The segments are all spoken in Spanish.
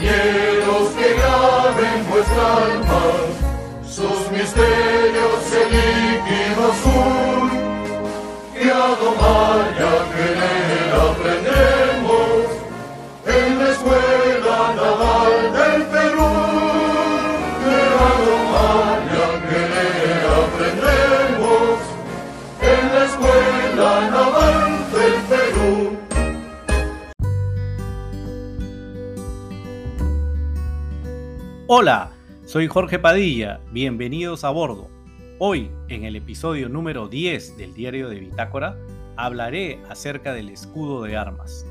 compañeros que graben vuestra alma, sus misterios el líquido azul, que Hola, soy Jorge Padilla, bienvenidos a bordo. Hoy, en el episodio número 10 del diario de Bitácora, hablaré acerca del escudo de armas.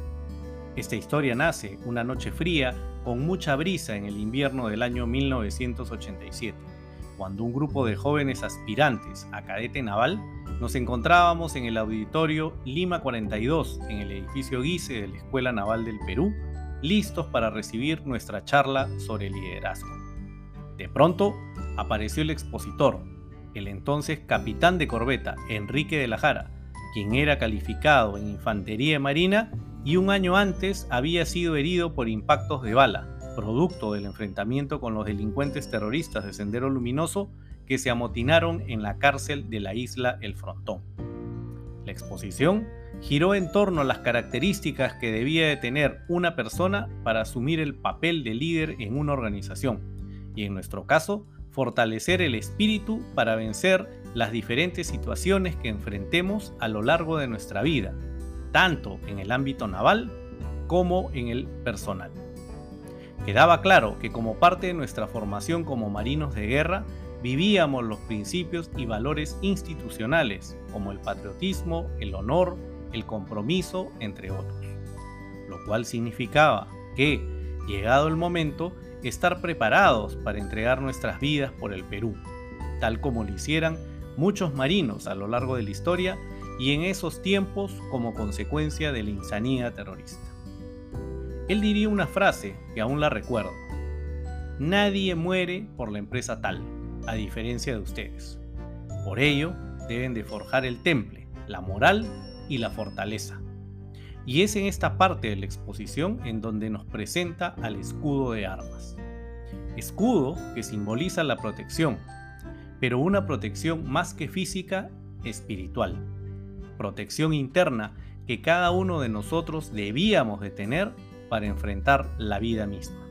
Esta historia nace una noche fría con mucha brisa en el invierno del año 1987, cuando un grupo de jóvenes aspirantes a cadete naval nos encontrábamos en el auditorio Lima 42 en el edificio Guise de la Escuela Naval del Perú, listos para recibir nuestra charla sobre liderazgo. De pronto apareció el expositor, el entonces capitán de corbeta Enrique de la Jara, quien era calificado en infantería marina y un año antes había sido herido por impactos de bala, producto del enfrentamiento con los delincuentes terroristas de Sendero Luminoso que se amotinaron en la cárcel de la isla El Frontón. La exposición giró en torno a las características que debía de tener una persona para asumir el papel de líder en una organización y en nuestro caso fortalecer el espíritu para vencer las diferentes situaciones que enfrentemos a lo largo de nuestra vida, tanto en el ámbito naval como en el personal. Quedaba claro que como parte de nuestra formación como marinos de guerra, vivíamos los principios y valores institucionales como el patriotismo, el honor, el compromiso, entre otros. Lo cual significaba que, llegado el momento, estar preparados para entregar nuestras vidas por el Perú, tal como lo hicieran muchos marinos a lo largo de la historia y en esos tiempos como consecuencia de la insanía terrorista. Él diría una frase que aún la recuerdo. Nadie muere por la empresa tal, a diferencia de ustedes. Por ello, deben de forjar el temple, la moral y la fortaleza. Y es en esta parte de la exposición en donde nos presenta al escudo de armas. Escudo que simboliza la protección, pero una protección más que física, espiritual. Protección interna que cada uno de nosotros debíamos de tener para enfrentar la vida misma.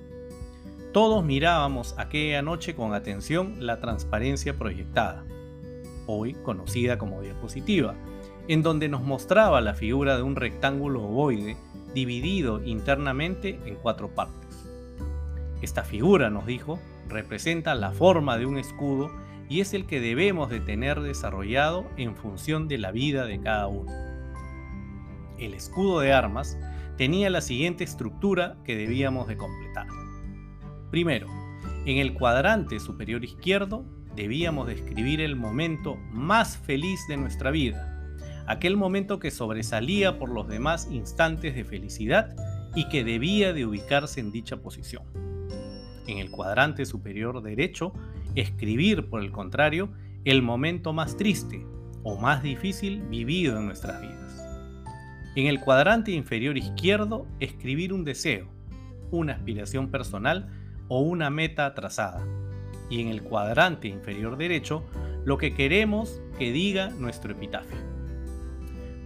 Todos mirábamos aquella noche con atención la transparencia proyectada, hoy conocida como diapositiva, en donde nos mostraba la figura de un rectángulo ovoide dividido internamente en cuatro partes. Esta figura, nos dijo, representa la forma de un escudo y es el que debemos de tener desarrollado en función de la vida de cada uno. El escudo de armas tenía la siguiente estructura que debíamos de completar. Primero, en el cuadrante superior izquierdo debíamos describir el momento más feliz de nuestra vida, aquel momento que sobresalía por los demás instantes de felicidad y que debía de ubicarse en dicha posición. En el cuadrante superior derecho, escribir, por el contrario, el momento más triste o más difícil vivido en nuestras vidas. En el cuadrante inferior izquierdo, escribir un deseo, una aspiración personal o una meta trazada. Y en el cuadrante inferior derecho, lo que queremos que diga nuestro epitafio.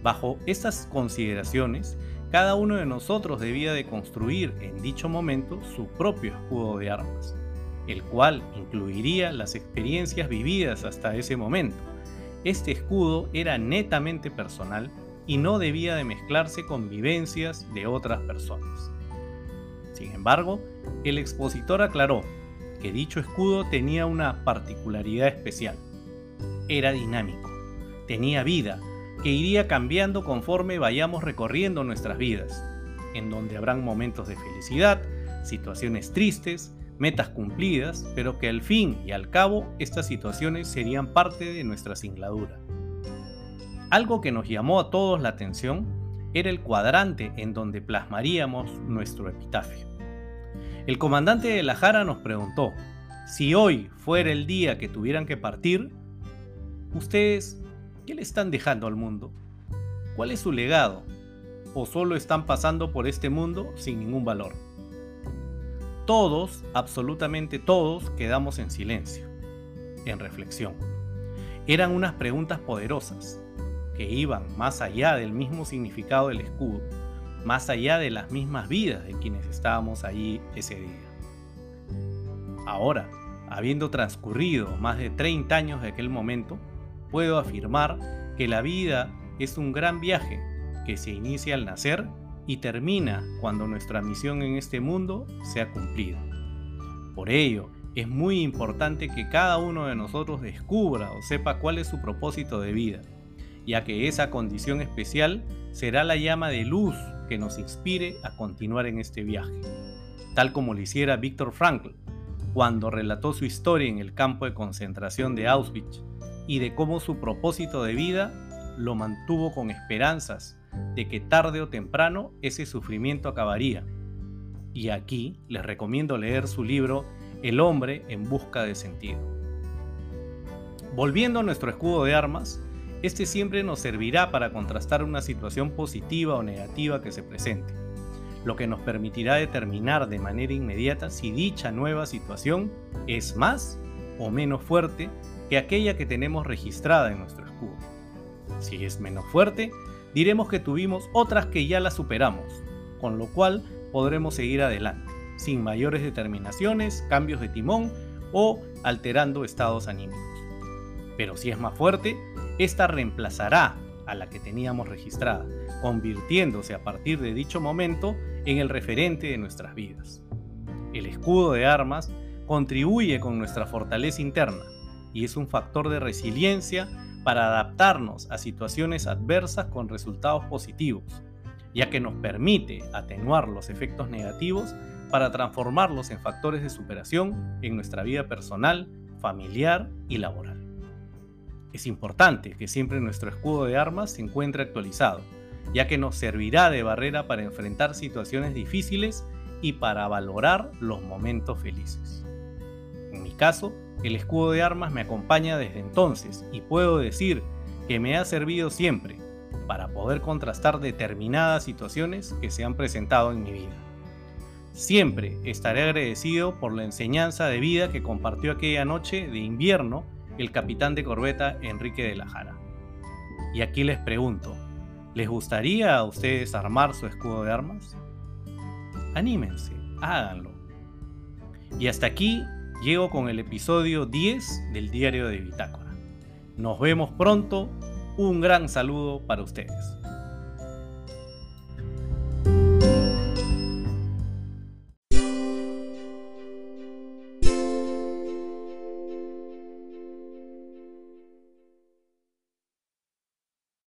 Bajo estas consideraciones, cada uno de nosotros debía de construir en dicho momento su propio escudo de armas, el cual incluiría las experiencias vividas hasta ese momento. Este escudo era netamente personal y no debía de mezclarse con vivencias de otras personas. Sin embargo, el expositor aclaró que dicho escudo tenía una particularidad especial. Era dinámico, tenía vida, que iría cambiando conforme vayamos recorriendo nuestras vidas, en donde habrán momentos de felicidad, situaciones tristes, metas cumplidas, pero que al fin y al cabo estas situaciones serían parte de nuestra singladura. Algo que nos llamó a todos la atención era el cuadrante en donde plasmaríamos nuestro epitafio. El comandante de la Jara nos preguntó, si hoy fuera el día que tuvieran que partir, ustedes ¿Qué le están dejando al mundo? ¿Cuál es su legado? ¿O solo están pasando por este mundo sin ningún valor? todos, absolutamente todos, quedamos en silencio, en reflexión. Eran unas preguntas poderosas, que iban más allá del mismo significado del escudo, más allá de las mismas vidas de quienes estábamos allí ese día. Ahora, habiendo transcurrido más de 30 años de aquel momento, puedo afirmar que la vida es un gran viaje que se inicia al nacer y termina cuando nuestra misión en este mundo sea cumplida. Por ello, es muy importante que cada uno de nosotros descubra o sepa cuál es su propósito de vida, ya que esa condición especial será la llama de luz que nos inspire a continuar en este viaje, tal como lo hiciera Víctor Frankl cuando relató su historia en el campo de concentración de Auschwitz y de cómo su propósito de vida lo mantuvo con esperanzas de que tarde o temprano ese sufrimiento acabaría. Y aquí les recomiendo leer su libro El hombre en busca de sentido. Volviendo a nuestro escudo de armas, este siempre nos servirá para contrastar una situación positiva o negativa que se presente, lo que nos permitirá determinar de manera inmediata si dicha nueva situación es más o menos fuerte que aquella que tenemos registrada en nuestro escudo. Si es menos fuerte, diremos que tuvimos otras que ya las superamos, con lo cual podremos seguir adelante, sin mayores determinaciones, cambios de timón o alterando estados anímicos. Pero si es más fuerte, esta reemplazará a la que teníamos registrada, convirtiéndose a partir de dicho momento en el referente de nuestras vidas. El escudo de armas contribuye con nuestra fortaleza interna y es un factor de resiliencia para adaptarnos a situaciones adversas con resultados positivos, ya que nos permite atenuar los efectos negativos para transformarlos en factores de superación en nuestra vida personal, familiar y laboral. Es importante que siempre nuestro escudo de armas se encuentre actualizado, ya que nos servirá de barrera para enfrentar situaciones difíciles y para valorar los momentos felices. En mi caso, el escudo de armas me acompaña desde entonces y puedo decir que me ha servido siempre para poder contrastar determinadas situaciones que se han presentado en mi vida. Siempre estaré agradecido por la enseñanza de vida que compartió aquella noche de invierno el capitán de corbeta Enrique de la Jara. Y aquí les pregunto, ¿les gustaría a ustedes armar su escudo de armas? Anímense, háganlo. Y hasta aquí llego con el episodio 10 del diario de Bitácora. Nos vemos pronto. Un gran saludo para ustedes.